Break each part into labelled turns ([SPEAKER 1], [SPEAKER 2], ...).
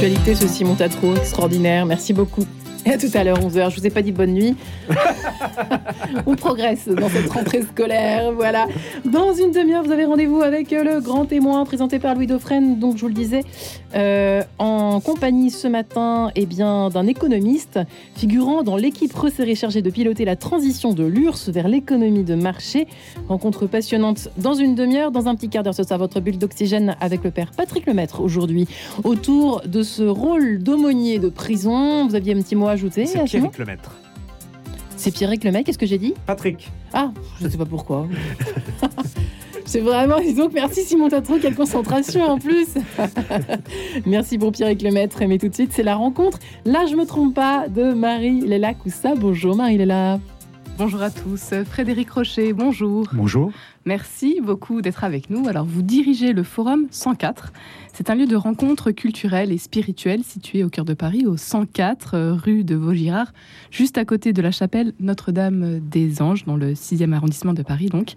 [SPEAKER 1] l'actualité, ce Simon Tatro, extraordinaire. Merci beaucoup. À tout à l'heure, 11h. Je vous ai pas dit bonne nuit. On progresse dans cette rentrée scolaire. Voilà. Dans une demi-heure, vous avez rendez-vous avec le grand témoin présenté par Louis Dauphren. Donc, je vous le disais, euh, en compagnie ce matin eh bien, d'un économiste figurant dans l'équipe resserrée chargée de piloter la transition de l'URSS vers l'économie de marché. Rencontre passionnante dans une demi-heure. Dans un petit quart d'heure, ce sera votre bulle d'oxygène avec le père Patrick Lemaître aujourd'hui autour de ce rôle d'aumônier de prison. Vous aviez un petit mot à
[SPEAKER 2] C'est Pierrick Lemaître.
[SPEAKER 1] C'est Pierrick Lemaître, qu'est-ce que j'ai dit
[SPEAKER 2] Patrick.
[SPEAKER 1] Ah, je ne sais pas pourquoi. C'est vraiment, donc merci Simon Tatro, quelle concentration en plus. merci pour Pierre Lemaitre. Mais tout de suite, c'est la rencontre. Là, je me trompe pas de Marie Léla Coussa. Bonjour Marie Léla.
[SPEAKER 3] Bonjour à tous. Frédéric Rocher, bonjour.
[SPEAKER 2] Bonjour.
[SPEAKER 3] Merci beaucoup d'être avec nous. Alors, vous dirigez le Forum 104. C'est un lieu de rencontre culturelle et spirituelle situé au cœur de Paris, au 104 euh, rue de Vaugirard, juste à côté de la chapelle Notre-Dame des Anges, dans le 6e arrondissement de Paris. Donc,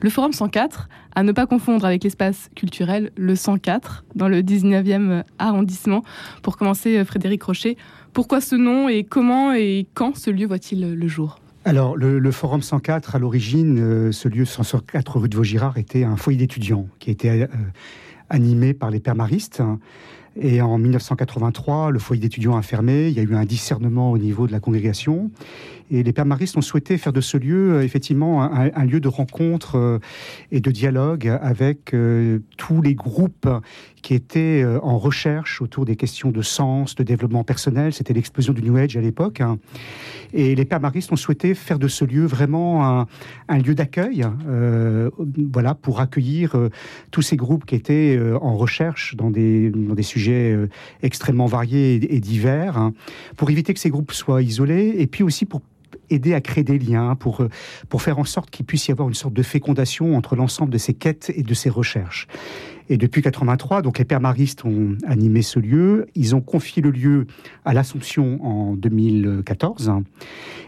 [SPEAKER 3] le Forum 104, à ne pas confondre avec l'espace culturel le 104, dans le 19e arrondissement. Pour commencer, Frédéric Rocher, pourquoi ce nom et comment et quand ce lieu voit-il le jour?
[SPEAKER 4] Alors, le, Forum 104, à l'origine, euh, ce lieu 104 rue de Vaugirard était un foyer d'étudiants qui était euh, animé par les pères maristes. Et en 1983, le foyer d'étudiants a fermé. Il y a eu un discernement au niveau de la congrégation. Et les pères maristes ont souhaité faire de ce lieu, euh, effectivement, un, lieu de rencontre euh, et de dialogue avec euh, tous les groupes qui étaient en recherche autour des questions de sens, de développement personnel. C'était l'explosion du New Age à l'époque. Hein. Et les pères maristes ont souhaité faire de ce lieu vraiment un, lieu d'accueil, voilà, pour accueillir tous ces groupes qui étaient en recherche dans des, dans des sujets extrêmement variés et, et divers, hein, pour éviter que ces groupes soient isolés, et puis aussi pour aider à créer des liens, pour, euh, pour faire en sorte qu'il puisse y avoir une sorte de fécondation entre l'ensemble de ces quêtes et de ces recherches. Et depuis 83, donc les pères maristes ont animé ce lieu. Ils ont confié le lieu à l'Assomption en 2014.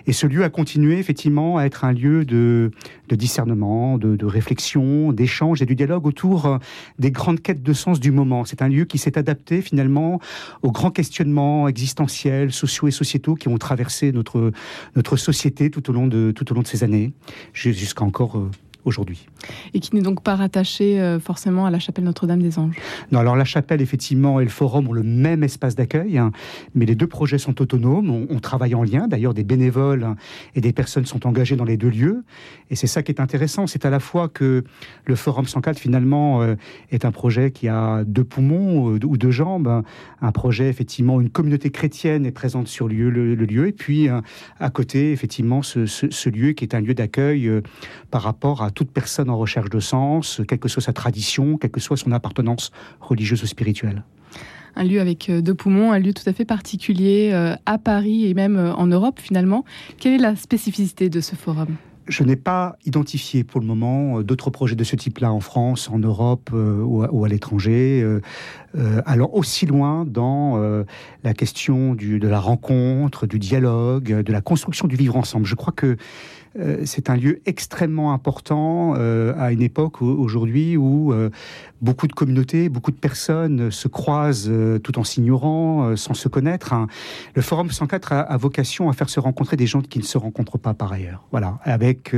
[SPEAKER 4] Et ce lieu a continué effectivement à être un lieu de, de discernement, de, de réflexion, d'échange et du dialogue autour des grandes quêtes de sens du moment. C'est un lieu qui s'est adapté finalement aux grands questionnements existentiels, sociaux et sociétaux qui ont traversé notre, notre société tout au long de, tout au long de ces années, jusqu'à encore euh, aujourd'hui.
[SPEAKER 3] Et qui n'est donc pas rattaché euh, forcément à la chapelle Notre-Dame des Anges.
[SPEAKER 4] Non, alors la chapelle, effectivement, et le forum ont le même espace d'accueil, hein, mais les deux projets sont autonomes, on, travaille en lien, d'ailleurs des bénévoles et des personnes sont engagées dans les deux lieux, et c'est ça qui est intéressant, c'est à la fois que le forum 104, finalement, euh, est un projet qui a deux poumons euh, ou deux jambes, un projet, effectivement, une communauté chrétienne est présente sur le, le, lieu, et puis à côté, effectivement, ce, ce, lieu qui est un lieu d'accueil par rapport à toute personne en recherche de sens, quelle que soit sa tradition, quelle que soit son appartenance religieuse ou spirituelle.
[SPEAKER 3] Un lieu avec euh, deux poumons, un lieu tout à fait particulier euh, à Paris et même euh, en Europe finalement. Quelle est la spécificité de ce forum?
[SPEAKER 4] Je n'ai pas identifié pour le moment d'autres projets de ce type-là en France, en Europe ou à, l'étranger, allant aussi loin dans la question de la rencontre, du dialogue, de la construction du vivre ensemble. Je crois que euh, c'est un lieu extrêmement important euh, à une époque aujourd'hui où euh, beaucoup de communautés, beaucoup de personnes se croisent tout en s'ignorant, sans se connaître. Le Forum 104 a, vocation à faire se rencontrer des gens qui ne se rencontrent pas par ailleurs. Voilà, avec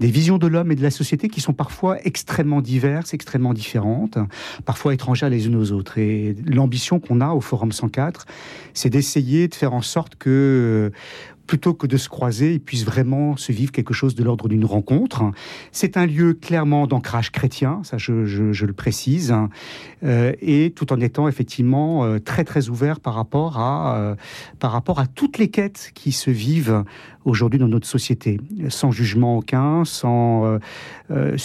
[SPEAKER 4] des visions de l'homme et de la société qui sont parfois extrêmement diverses, extrêmement différentes, parfois étrangères les unes aux autres. Et l'ambition qu'on a au Forum 104, c'est d'essayer de faire en sorte que plutôt que de se croiser, ils puissent vraiment se vivre quelque chose de l'ordre d'une rencontre. C'est un lieu clairement d'ancrage chrétien, ça je, le précise, euh, et tout en étant effectivement euh, très très ouvert par rapport à euh, par rapport à toutes les quêtes qui se vivent aujourd'hui dans notre société, sans jugement aucun, sans euh, euh,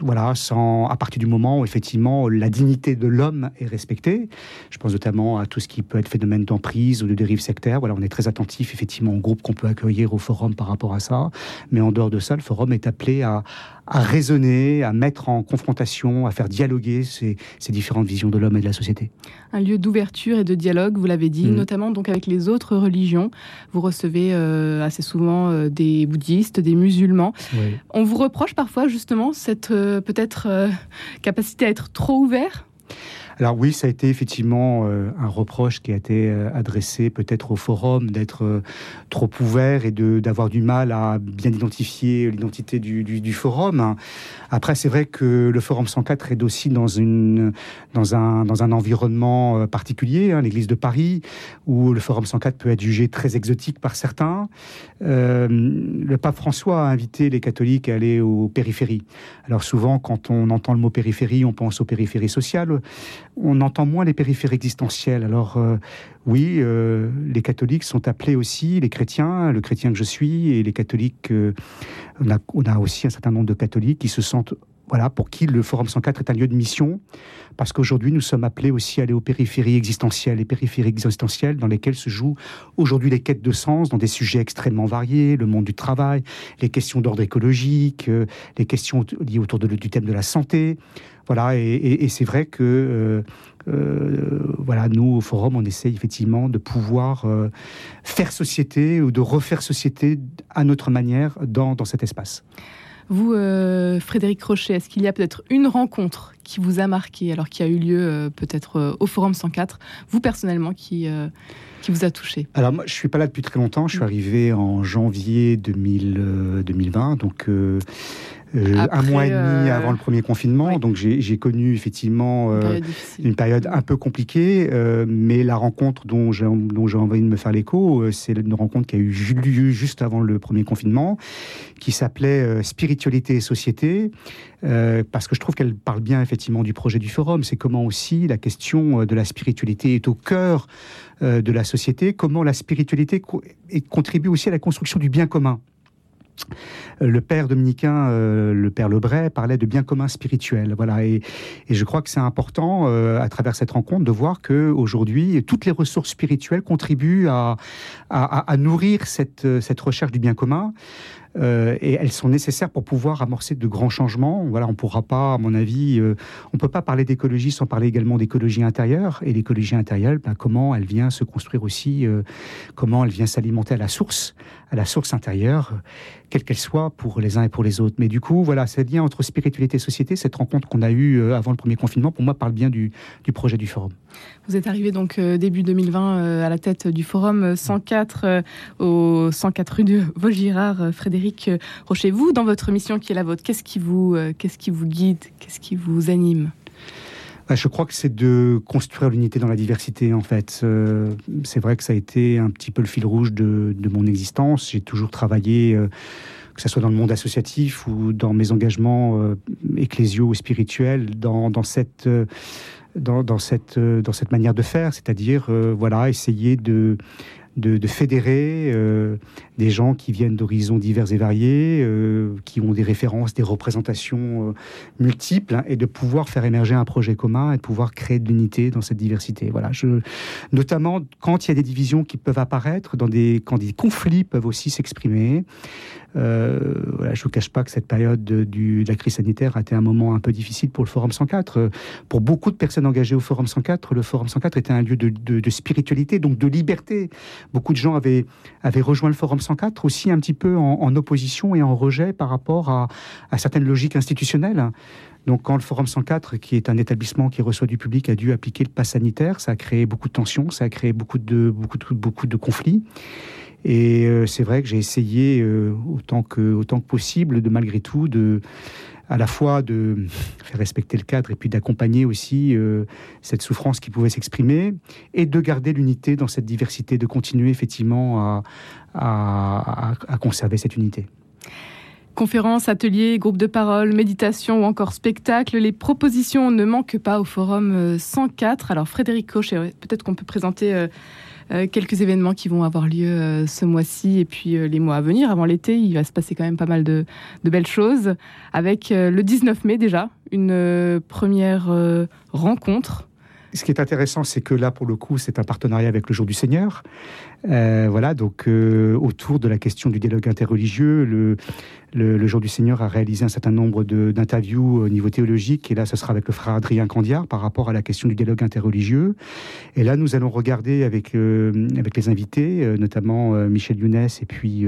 [SPEAKER 4] voilà, sans à partir du moment où effectivement la dignité de l'homme est respectée. Je pense notamment à tout ce qui peut être phénomène d'emprise ou de dérive sectaire. Voilà, on est très attentif effectivement au groupe qu'on peut accueillir au forum par rapport à ça, mais en dehors de ça, le forum est appelé à, à raisonner, à mettre en confrontation, à faire dialoguer ces, ces différentes visions de l'homme et de la société.
[SPEAKER 3] Un lieu d'ouverture et de dialogue, vous l'avez dit, mm. notamment donc avec les autres religions. Vous recevez euh, assez souvent euh, des bouddhistes, des musulmans. On vous reproche parfois justement cette euh, peut-être capacité à être trop ouvert?
[SPEAKER 4] Alors oui, ça a été effectivement euh, un reproche qui a été euh, adressé peut-être au forum d'être euh, trop ouvert et d'avoir du mal à bien identifier l'identité du, forum. Après, c'est vrai que le forum 104 est aussi dans, un, dans un environnement particulier, hein, l'église de Paris, où le forum 104 peut être jugé très exotique par certains. le pape François a invité les catholiques à aller aux périphéries. Alors souvent, quand on entend le mot périphérie, on pense aux périphéries sociales on entend moins les périphéries existentielles. Alors euh, oui, euh, les catholiques sont appelés aussi, les chrétiens, le chrétien que je suis, et les catholiques, euh, on, a, aussi un certain nombre de catholiques qui se sentent, voilà, pour qui le Forum 104 est un lieu de mission, parce qu'aujourd'hui nous sommes appelés aussi à aller aux périphéries existentielles, les périphéries existentielles dans lesquelles se jouent aujourd'hui les quêtes de sens, dans des sujets extrêmement variés, le monde du travail, les questions d'ordre écologique, les questions liées autour du thème de la santé. Voilà, et, c'est vrai que euh, euh, voilà, nous au forum, on essaye effectivement de pouvoir euh, faire société ou de refaire société à notre manière dans, dans cet espace.
[SPEAKER 3] Vous, Frédéric Crochet, est-ce qu'il y a peut-être une rencontre qui vous a marqué, alors qui a eu lieu peut-être au Forum 104, vous personnellement, qui, qui vous a touché?
[SPEAKER 4] Alors moi, je suis pas là depuis très longtemps. Je suis arrivé en janvier 2000, 2020, donc euh, un mois et demi euh, avant le premier confinement. Donc j'ai connu effectivement euh, une, période un peu compliquée, mais la rencontre dont j'ai envie de me faire l'écho, c'est une rencontre qui a eu lieu juste avant le premier confinement, qui s'appelait Spiritualité et Société, parce que je trouve qu'elle parle bien effectivement du projet du forum. C'est comment aussi la question de la spiritualité est au cœur de la société, comment la spiritualité contribue aussi à la construction du bien commun. Le père dominicain, euh, le père Lebray, parlait de bien commun spirituel. Voilà, et, je crois que c'est important euh, à travers cette rencontre de voir que aujourd'hui toutes les ressources spirituelles contribuent à, nourrir cette recherche du bien commun. Euh, et elles sont nécessaires pour pouvoir amorcer de grands changements. Voilà, on ne pourra pas, à mon avis, on peut pas parler d'écologie sans parler également d'écologie intérieure. Et l'écologie intérieure, ben, comment elle vient se construire aussi, comment elle vient s'alimenter à la source, à la source intérieure quelle qu'elle soit, pour les uns et pour les autres. Mais du coup, voilà, ce lien entre spiritualité et société, cette rencontre qu'on a eue euh, avant le premier confinement, pour moi, parle bien du, projet du forum.
[SPEAKER 3] Vous êtes arrivé donc euh, début 2020 euh, à la tête du forum 104 au 104 rue de Vaugirard. Frédéric Rocher, vous, dans votre mission qui est la vôtre, qu'est-ce qui vous, qu'est-ce qui vous guide, qu'est-ce qui vous anime?
[SPEAKER 4] Bah, je crois que c'est de construire l'unité dans la diversité, en fait. Euh, c'est vrai que ça a été un petit peu le fil rouge de, mon existence. J'ai toujours travaillé, euh, que ce soit dans le monde associatif ou dans mes engagements euh, ecclésiaux ou spirituels, dans, cette... Dans, cette, dans cette manière de faire, c'est-à-dire voilà, essayer de, de, fédérer euh, des gens qui viennent d'horizons divers et variés, euh, qui ont des références, des représentations euh, multiples, hein, et de pouvoir faire émerger un projet commun et de pouvoir créer de l'unité dans cette diversité. Voilà, je, notamment quand il y a des divisions qui peuvent apparaître, dans des, quand des conflits peuvent aussi s'exprimer. voilà, je ne vous cache pas que cette période de, du, la crise sanitaire a été un moment un peu difficile pour le Forum 104. Pour beaucoup de personnes engagées au Forum 104, le Forum 104 était un lieu de spiritualité, donc de liberté. Beaucoup de gens avaient, avaient rejoint le Forum 104 aussi un petit peu en, opposition et en rejet par rapport à, certaines logiques institutionnelles. Donc, quand le Forum 104, qui est un établissement qui reçoit du public, a dû appliquer le pass sanitaire, ça a créé beaucoup de tensions, ça a créé beaucoup de, beaucoup de, beaucoup de conflits. Et euh, c'est vrai que j'ai essayé euh, autant, que, autant que possible, de malgré tout, de, à la fois de faire respecter le cadre et puis d'accompagner aussi euh, cette souffrance qui pouvait s'exprimer et de garder l'unité dans cette diversité, de continuer effectivement à, conserver cette unité.
[SPEAKER 3] Conférences, ateliers, groupes de parole, méditation ou encore spectacles, les propositions ne manquent pas au forum 104. Alors Frédéric Koch, peut-être qu'on peut présenter euh, euh, quelques événements qui vont avoir lieu euh, ce mois-ci et puis euh, les mois à venir. Avant l'été, il va se passer quand même pas mal de, belles choses. Avec le 19 mai déjà, une première rencontre
[SPEAKER 4] ce qui est intéressant, c'est que là, pour le coup, c'est un partenariat avec le Jour du Seigneur. voilà, donc autour de la question du dialogue interreligieux, le, le, Jour du Seigneur a réalisé un certain nombre d'interviews au niveau théologique, et là, ce sera avec le frère Adrien Candiard par rapport à la question du dialogue interreligieux. Et là, nous allons regarder avec, euh, avec les invités, euh, notamment euh, Michel Younes et puis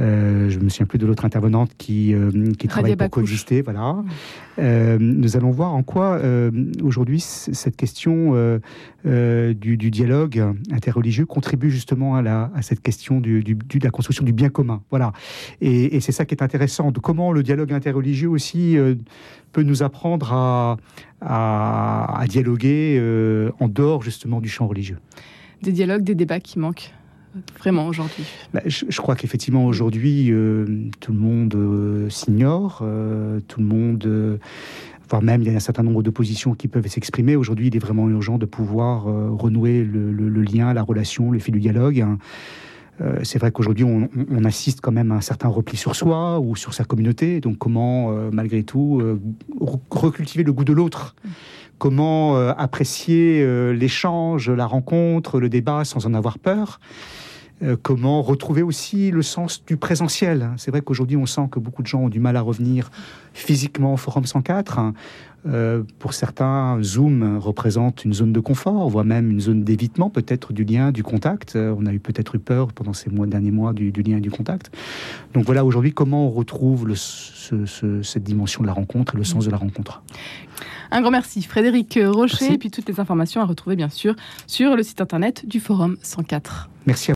[SPEAKER 4] je me souviens plus de l'autre intervenante qui, qui travaille pour coexister. Voilà. nous allons voir en quoi aujourd'hui cette question du, dialogue interreligieux contribue justement à, la, à cette question du, de la construction du bien commun. Voilà. Et, et c'est ça qui est intéressant. De comment le dialogue interreligieux aussi peut nous apprendre à, à, dialoguer euh, en dehors justement du champ religieux.
[SPEAKER 3] Des dialogues, des débats qui manquent vraiment aujourd'hui
[SPEAKER 4] bah, je, crois qu'effectivement aujourd'hui, euh, tout le monde euh, s'ignore, tout le monde voire même il y a un certain nombre d'oppositions qui peuvent s'exprimer. Aujourd'hui, il est vraiment urgent de pouvoir renouer le, le, lien, la relation, le fil du dialogue. Hein. Euh, c'est vrai qu'aujourd'hui, on, assiste quand même à un certain repli sur soi ou sur sa communauté. Donc, comment, euh, malgré tout, euh, recultiver le goût de l'autre? Comment apprécier l'échange, la rencontre, le débat sans en avoir peur comment retrouver aussi le sens du présentiel. C'est vrai qu'aujourd'hui, on sent que beaucoup de gens ont du mal à revenir physiquement au Forum 104. Euh, pour certains, Zoom représente une zone de confort, voire même une zone d'évitement peut-être du lien, du contact. Euh, on a eu peut-être eu peur pendant ces mois, derniers mois du, lien et du contact. Donc voilà, aujourd'hui, comment on retrouve le, cette dimension de la rencontre et le sens de la rencontre?
[SPEAKER 3] Un grand merci Frédéric Rocher, et puis toutes les informations à retrouver bien sûr sur le site internet du Forum 104.
[SPEAKER 4] Merci à